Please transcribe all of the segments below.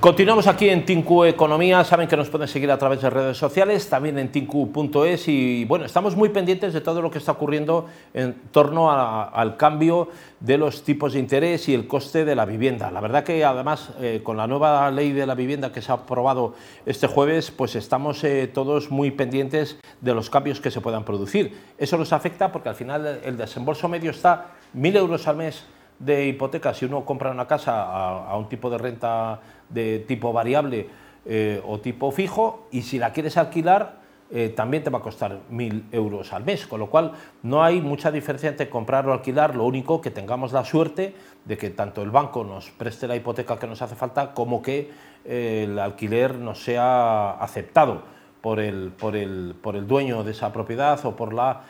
Continuamos aquí en Tinku Economía, saben que nos pueden seguir a través de redes sociales, también en tinku.es y bueno, estamos muy pendientes de todo lo que está ocurriendo en torno al cambio de los tipos de interés y el coste de la vivienda. La verdad que además eh, con la nueva ley de la vivienda que se ha aprobado este jueves, pues estamos eh, todos muy pendientes de los cambios que se puedan producir. Eso nos afecta porque al final el desembolso medio está mil euros al mes de hipoteca si uno compra una casa a, un tipo de renta de tipo variable eh, o tipo fijo y si la quieres alquilar eh, también te va a costar mil euros al mes, con lo cual no hay mucha diferencia entre comprar o alquilar, lo único que tengamos la suerte de que tanto el banco nos preste la hipoteca que nos hace falta como que eh, el alquiler nos sea aceptado por el, por el, por el dueño de esa propiedad o por la,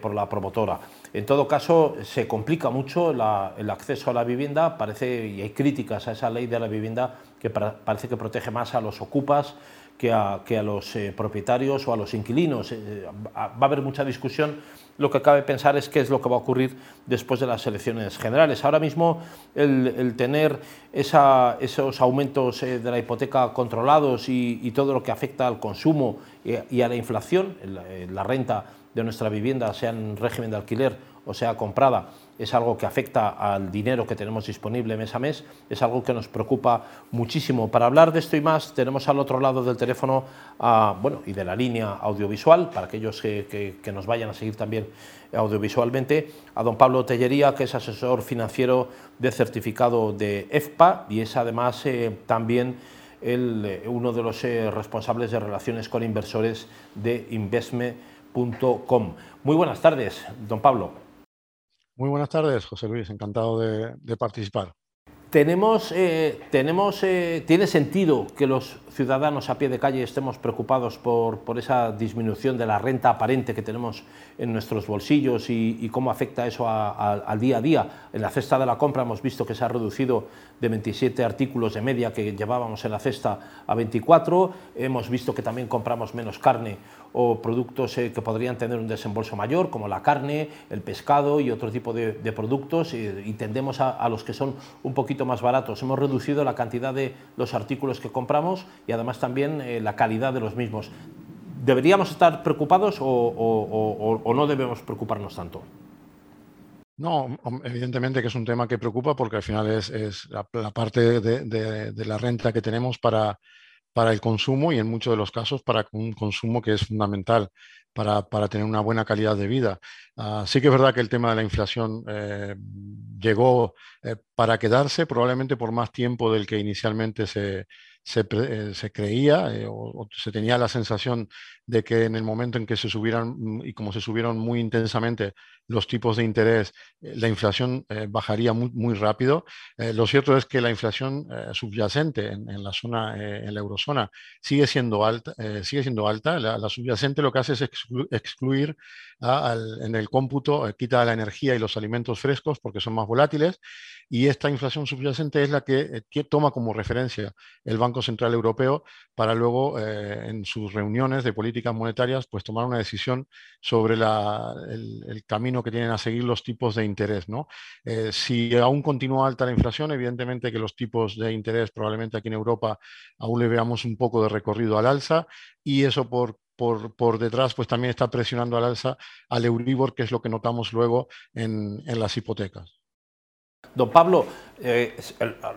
por la promotora. En todo caso, se complica mucho el acceso a la vivienda, parece, y hay críticas a esa ley de la vivienda que parece que protege más a los ocupas que a, los eh, propietarios o a los inquilinos. Eh, va a haber mucha discusión. Lo que cabe pensar es qué es lo que va a ocurrir después de las elecciones generales. Ahora mismo el, tener esos aumentos eh, de la hipoteca controlados y, todo lo que afecta al consumo y, a la inflación, la renta de nuestra vivienda, sea en régimen de alquiler o sea comprada, es algo que afecta al dinero que tenemos disponible mes a mes, es algo que nos preocupa muchísimo. Para hablar de esto y más, tenemos al otro lado del teléfono bueno, y de la línea audiovisual, para aquellos que, nos vayan a seguir también audiovisualmente, a don Pablo Tellería, que es asesor financiero de certificado de EFPA y es además eh, también el, eh, uno de los eh, responsables de relaciones con inversores de Investment muy buenas tardes, don Pablo. Muy buenas tardes, José Luis, encantado de, participar. Tenemos, eh, tenemos, eh, tiene sentido que los ciudadanos a pie de calle estemos preocupados por, por esa disminución de la renta aparente que tenemos en nuestros bolsillos y, cómo afecta eso al día a día. En la cesta de la compra hemos visto que se ha reducido de 27 artículos de media que llevábamos en la cesta a 24. Hemos visto que también compramos menos carne o productos eh, que podrían tener un desembolso mayor, como la carne, el pescado y otro tipo de, productos, y tendemos a, los que son un poquito más baratos. Hemos reducido la cantidad de los artículos que compramos y además también eh, la calidad de los mismos. ¿Deberíamos estar preocupados o, no debemos preocuparnos tanto? No, evidentemente que es un tema que preocupa porque al final es, la, parte de, la renta que tenemos para, para el consumo y en muchos de los casos para un consumo que es fundamental para, tener una buena calidad de vida. Ah, sí que es verdad que el tema de la inflación eh, llegó eh, para quedarse, probablemente por más tiempo del que inicialmente se, se, eh, creía o, se tenía la sensación de que en el momento en que se subieran, mm, y como se subieron muy intensamente los tipos de interés, eh, la inflación eh, bajaría muy, rápido. Eh, lo cierto es que la inflación subyacente en, la zona, en la eurozona, sigue siendo alta. sigue siendo alta. La, subyacente lo que hace es excluir en el cómputo, quita la energía y los alimentos frescos porque son más volátiles. Y esta inflación subyacente es la que toma como referencia el Banco Central Europeo para luego en sus reuniones de políticas monetarias pues tomar una decisión sobre el camino que tienen a seguir los tipos de interés. ¿no? Eh, si aún continúa alta la inflación, evidentemente que los tipos de interés probablemente aquí en Europa aún le veamos un poco de recorrido al alza y eso por, por, detrás pues también está presionando al alza al Euribor, que es lo que notamos luego en, en las hipotecas. Don Pablo, eh,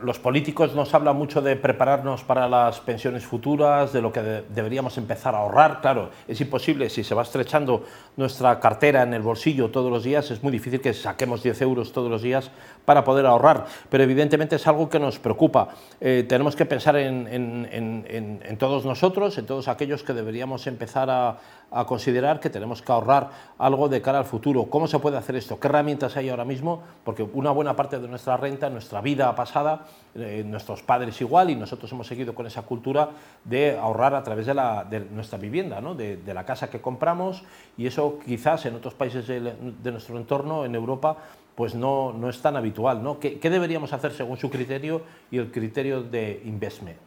los políticos nos hablan mucho de prepararnos para las pensiones futuras, de lo que deberíamos empezar a ahorrar. Claro, es imposible, si se va estrechando nuestra cartera en el bolsillo todos los días, es muy difícil que saquemos 10 euros todos los días para poder ahorrar, pero evidentemente es algo que nos preocupa. Eh, tenemos que pensar en, en, todos nosotros, en todos aquellos que deberíamos empezar a, a considerar que tenemos que ahorrar algo de cara al futuro. ¿Cómo se puede hacer esto? ¿Qué herramientas hay ahora mismo? Porque una buena parte de nuestra renta, nuestra vida pasada, eh, nuestros padres igual y nosotros hemos seguido con esa cultura de ahorrar a través de, la, de nuestra vivienda, de, la casa que compramos y eso quizás en otros países de, nuestro entorno, en Europa, pues no, no es tan habitual. ¿Qué, ¿Qué deberíamos hacer según su criterio y el criterio de investment?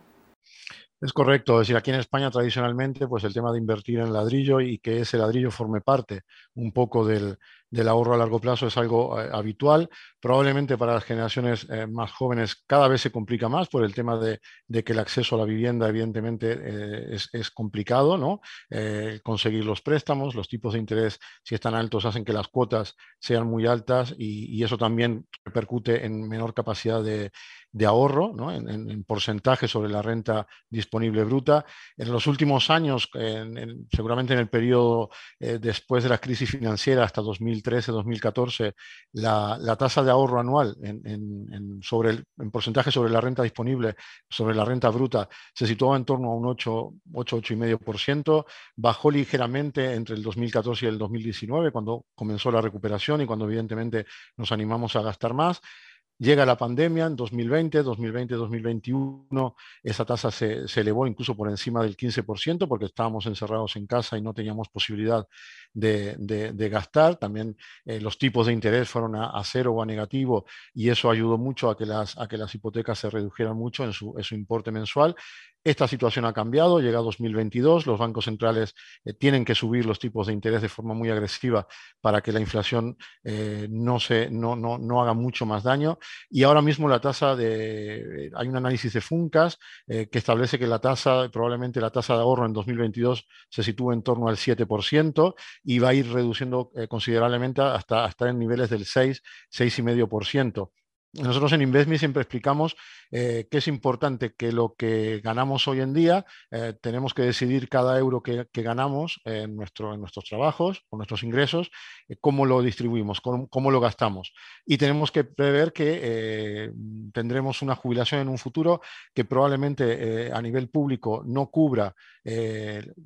Es correcto, es decir, aquí en España tradicionalmente, pues el tema de invertir en ladrillo y que ese ladrillo forme parte un poco del, del ahorro a largo plazo es algo eh, habitual. Probablemente para las generaciones eh, más jóvenes cada vez se complica más por el tema de, que el acceso a la vivienda evidentemente eh, es, complicado, ¿no? conseguir los préstamos, los tipos de interés si están altos hacen que las cuotas sean muy altas y eso también repercute en menor capacidad de, ahorro en, porcentaje sobre la renta disponible bruta. En los últimos años, seguramente en el periodo después de la crisis financiera hasta 2013-2014, la, tasa de ahorro anual en, sobre el, en porcentaje sobre la renta disponible, sobre la renta bruta, se situaba en torno a un 8, 8, 8,5%, bajó ligeramente entre el 2014 y el 2019, cuando comenzó la recuperación y cuando evidentemente nos animamos a gastar más. Llega la pandemia en 2020, 2020, 2021, esa tasa se, elevó incluso por encima del 15% porque estábamos encerrados en casa y no teníamos posibilidad de, gastar. También eh, los tipos de interés fueron a, cero o a negativo y eso ayudó mucho a que las, hipotecas se redujeran mucho en su importe mensual. Esta situación ha cambiado, llega 2022, los bancos centrales eh, tienen que subir los tipos de interés de forma muy agresiva para que la inflación eh, no, se, no, no, no, haga mucho más daño. Y ahora mismo la tasa de, hay un análisis de Funcas que establece que la tasa, probablemente la tasa de ahorro en 2022 se sitúa en torno al 7%, y va a ir reduciendo eh, considerablemente hasta estar en niveles del 6, 6,5%. Nosotros en Investme siempre explicamos eh, que es importante que lo que ganamos hoy en día, eh, tenemos que decidir cada euro que, ganamos en, nuestro, en, nuestros trabajos, con nuestros ingresos, eh, cómo lo distribuimos, cómo, lo gastamos. Y tenemos que prever que tendremos una jubilación en un futuro que probablemente a nivel público no cubra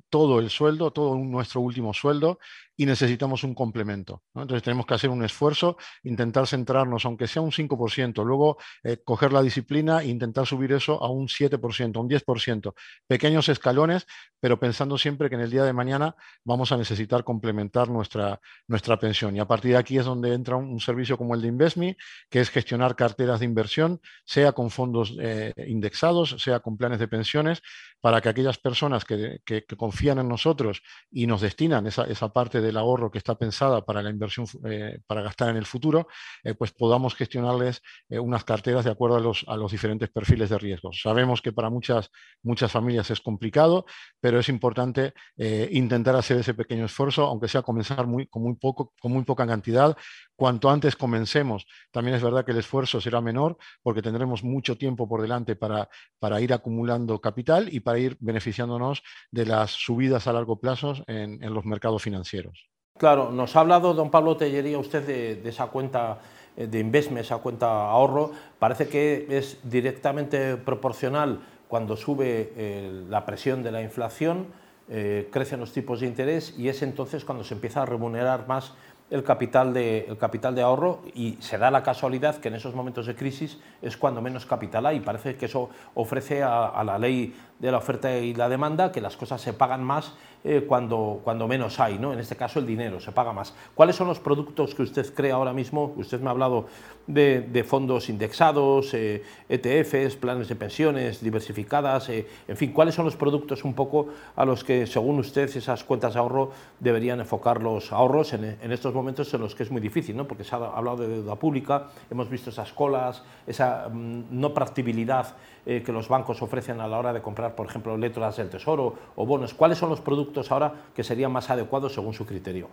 todo el sueldo, todo nuestro último sueldo, y necesitamos un complemento. Entonces tenemos que hacer un esfuerzo, intentar centrarnos, aunque sea un 5%, luego coger la disciplina e intentar subir eso a un 7%, un 10%. Pequeños escalones, pero pensando siempre que en el día de mañana vamos a necesitar complementar nuestra, nuestra pensión. Y a partir de aquí es donde entra un, servicio como el de InvestMe, que es gestionar carteras de inversión, sea con fondos eh, indexados, sea con planes de pensiones, para que aquellas personas que, confían en nosotros y nos destinan esa, parte del ahorro que está pensada para la inversión, eh, para gastar en el futuro, eh, pues podamos gestionarles unas carteras de acuerdo a los, a los diferentes perfiles de riesgos. Sabemos que para muchas, muchas familias es complicado, pero es importante eh, intentar hacer ese pequeño esfuerzo, aunque sea comenzar muy, con, muy poco, con muy poca cantidad. Cuanto antes comencemos, también es verdad que el esfuerzo será menor porque tendremos mucho tiempo por delante para, para ir acumulando capital y para ir beneficiándonos de las subidas a largo plazo en, los mercados financieros. Claro, nos ha hablado don Pablo Tellería usted de esa cuenta eh, de Investme, esa cuenta ahorro, parece que es directamente proporcional cuando sube eh, la presión de la inflación, eh, crecen los tipos de interés y es entonces cuando se empieza a remunerar más el capital, de, el capital de ahorro y se da la casualidad que en esos momentos de crisis es cuando menos capital hay. Parece que eso ofrece a, a la ley de la oferta y la demanda que las cosas se pagan más eh, cuando, cuando menos hay, ¿no? en este caso el dinero se paga más. ¿Cuáles son los productos que usted cree ahora mismo? Usted me ha hablado de, fondos indexados, ETFs, eh, e planes de pensiones diversificadas, eh, en fin, ¿cuáles son los productos un poco a los que, según usted, esas cuentas de ahorro deberían enfocar los ahorros en, estos momentos en los que es muy difícil, ¿no? porque se ha hablado de deuda pública, hemos visto esas colas, esa mm, no practibilidad que los bancos ofrecen a la hora de comprar, por ejemplo, letras del tesoro o bonos. ¿Cuáles son los productos ahora que serían más adecuados según su criterio?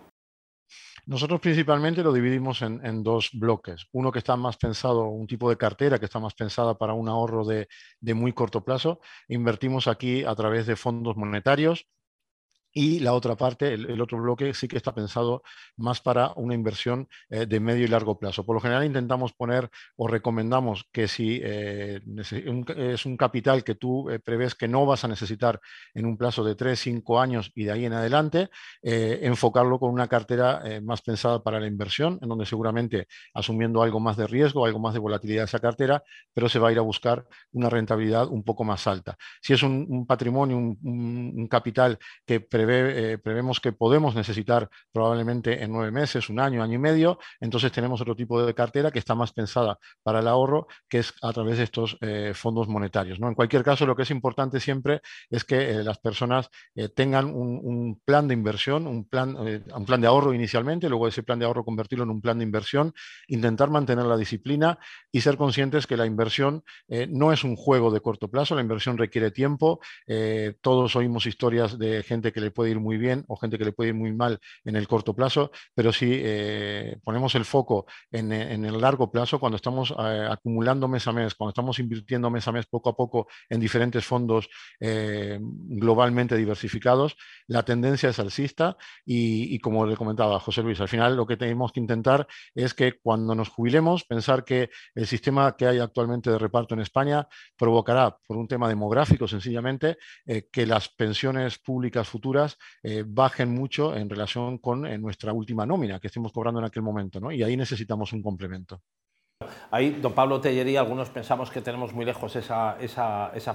Nosotros principalmente lo dividimos en, dos bloques. Uno que está más pensado, un tipo de cartera que está más pensada para un ahorro de, de muy corto plazo. Invertimos aquí a través de fondos monetarios, y la otra parte, el, otro bloque, sí que está pensado más para una inversión eh, de medio y largo plazo. Por lo general intentamos poner o recomendamos que si eh, es un capital que tú eh, prevés que no vas a necesitar en un plazo de 3, 5 años y de ahí en adelante, enfocarlo con una cartera más pensada para la inversión, en donde seguramente asumiendo algo más de riesgo, algo más de volatilidad esa cartera, pero se va a ir a buscar una rentabilidad un poco más alta. Si es un, patrimonio, un, capital que prevé, prevemos que podemos necesitar probablemente en nueve meses, un año, año y medio, entonces tenemos otro tipo de cartera que está más pensada para el ahorro, que es a través de estos fondos monetarios. ¿no? En cualquier caso, lo que es importante siempre es que las personas tengan un, plan de inversión, un plan, un plan de ahorro inicialmente, luego ese plan de ahorro convertirlo en un plan de inversión, intentar mantener la disciplina y ser conscientes que la inversión eh, no es un juego de corto plazo, la inversión requiere tiempo. Eh, todos oímos historias de gente que le puede ir muy bien o gente que le puede ir muy mal en el corto plazo, pero si eh, ponemos el foco en, el largo plazo, cuando estamos acumulando mes a mes, cuando estamos invirtiendo mes a mes poco a poco en diferentes fondos globalmente diversificados, la tendencia es alcista y, y como le comentaba José Luis, al final lo que tenemos que intentar es que cuando nos jubilemos, pensar que el sistema que hay actualmente de reparto en España provocará, por un tema demográfico sencillamente, eh, que las pensiones públicas futuras eh, bajen mucho en relación con eh, nuestra última nómina que estemos cobrando en aquel momento, ¿no? Y ahí necesitamos un complemento. Ahí, don Pablo Tellería, algunos pensamos que tenemos muy lejos esa,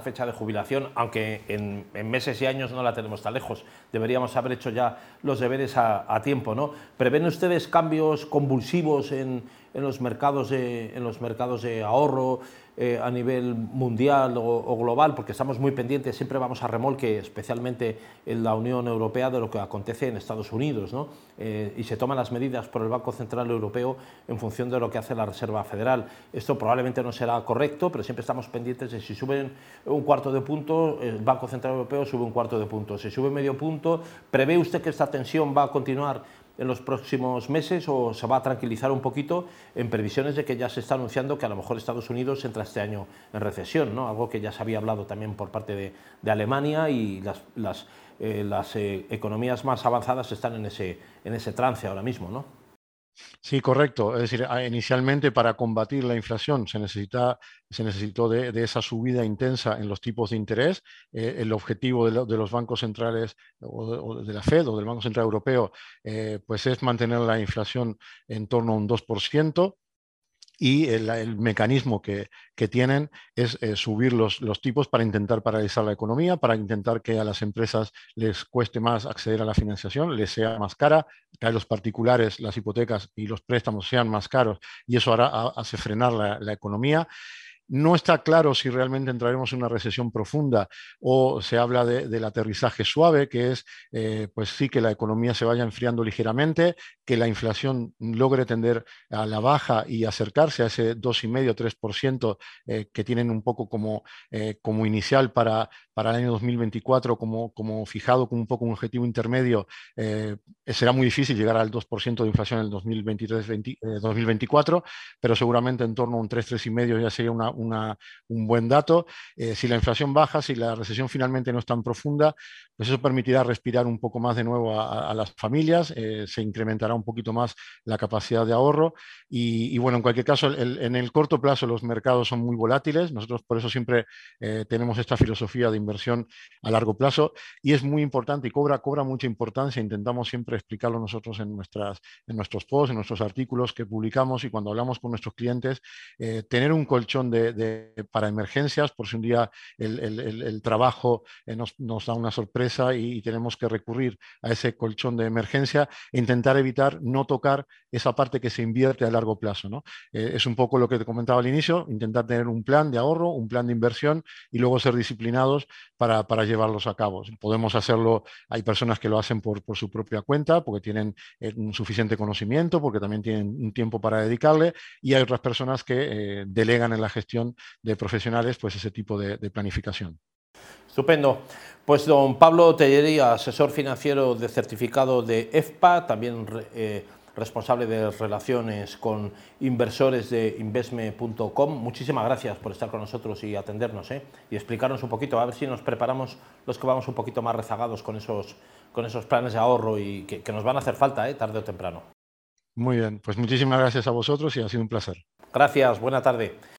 fecha de jubilación, aunque en, meses y años no la tenemos tan lejos. Deberíamos haber hecho ya los deberes a, tiempo. ¿no? ¿Prevén ustedes cambios convulsivos en, en los mercados de, en los mercados de ahorro eh, a nivel mundial o, global, porque estamos muy pendientes, siempre vamos a remolque, especialmente en la Unión Europea, de lo que acontece en Estados Unidos, ¿no? Eh, y se toman las medidas por el Banco Central Europeo en función de lo que hace la Reserva Federal. Esto probablemente no será correcto, pero siempre estamos pendientes de si suben un cuarto de punto, el Banco Central Europeo sube un cuarto de punto. Si sube medio punto, ¿prevé usted que esta tensión va a continuar en los próximos meses o se va a tranquilizar un poquito en previsiones de que ya se está anunciando que a lo mejor Estados Unidos entra este año en recesión, ¿no? algo que ya se había hablado también por parte de, Alemania y las, las, eh, eh, economías más avanzadas están en ese, en ese trance ahora mismo. ¿no? Sí, correcto. Es decir, inicialmente para combatir la inflación se, necesita, se necesitó de, esa subida intensa en los tipos de interés. Eh, el objetivo de, los bancos centrales o de, la Fed o del Banco Central Europeo eh, pues es mantener la inflación en torno a un 2% y el, mecanismo que, tienen es eh, subir los, los, tipos para intentar paralizar la economía, para intentar que a las empresas les cueste más acceder a la financiación, les sea más cara, que a los particulares las hipotecas y los préstamos sean más caros y eso hará, hace frenar la, la economía. No está claro si realmente entraremos en una recesión profunda o se habla del aterrizaje suave, que es, eh, pues sí, que la economía se vaya enfriando ligeramente, que la inflación logre tender a la baja y acercarse a ese 2,5-3% eh, que tienen un poco como, eh, como inicial para, para el año 2024, como, como fijado como un poco un objetivo intermedio. será muy difícil llegar al 2% de inflación en el 2023-2024, pero seguramente en torno a un 3-3,5 ya sería una un buen dato. Eh, si la inflación baja, si la recesión finalmente no es tan profunda, pues eso permitirá respirar un poco más de nuevo a, las familias, eh, se incrementará un poquito más la capacidad de ahorro y, bueno, en cualquier caso, en el corto plazo los mercados son muy volátiles, nosotros por eso siempre eh, tenemos esta filosofía de inversión a largo plazo y es muy importante y cobra, cobra mucha importancia, intentamos siempre explicarlo nosotros en, nuestras, en nuestros posts, en nuestros artículos que publicamos y cuando hablamos con nuestros clientes, tener un colchón de, para emergencias, por si un día el, trabajo eh, nos, da una sorpresa y, tenemos que recurrir a ese colchón de emergencia e intentar evitar no tocar esa parte que se invierte a largo plazo. ¿no? Eh, es un poco lo que te comentaba al inicio, intentar tener un plan de ahorro, un plan de inversión y luego ser disciplinados para, llevarlos a cabo. Podemos hacerlo, hay personas que lo hacen por, su propia cuenta, porque tienen eh, suficiente conocimiento, porque también tienen un tiempo para dedicarle, y hay otras personas que delegan en la gestión de profesionales pues ese tipo de, planificación. Estupendo. Pues don Pablo Tellería, asesor financiero de certificado de EFPA, también eh, responsable de relaciones con inversores de investme.com. Muchísimas gracias por estar con nosotros y atendernos ¿eh? y explicarnos un poquito, a ver si nos preparamos los que vamos un poquito más rezagados con esos, con esos planes de ahorro y que, nos van a hacer falta ¿eh? tarde o temprano. Muy bien, pues muchísimas gracias a vosotros y ha sido un placer. Gracias, buena tarde.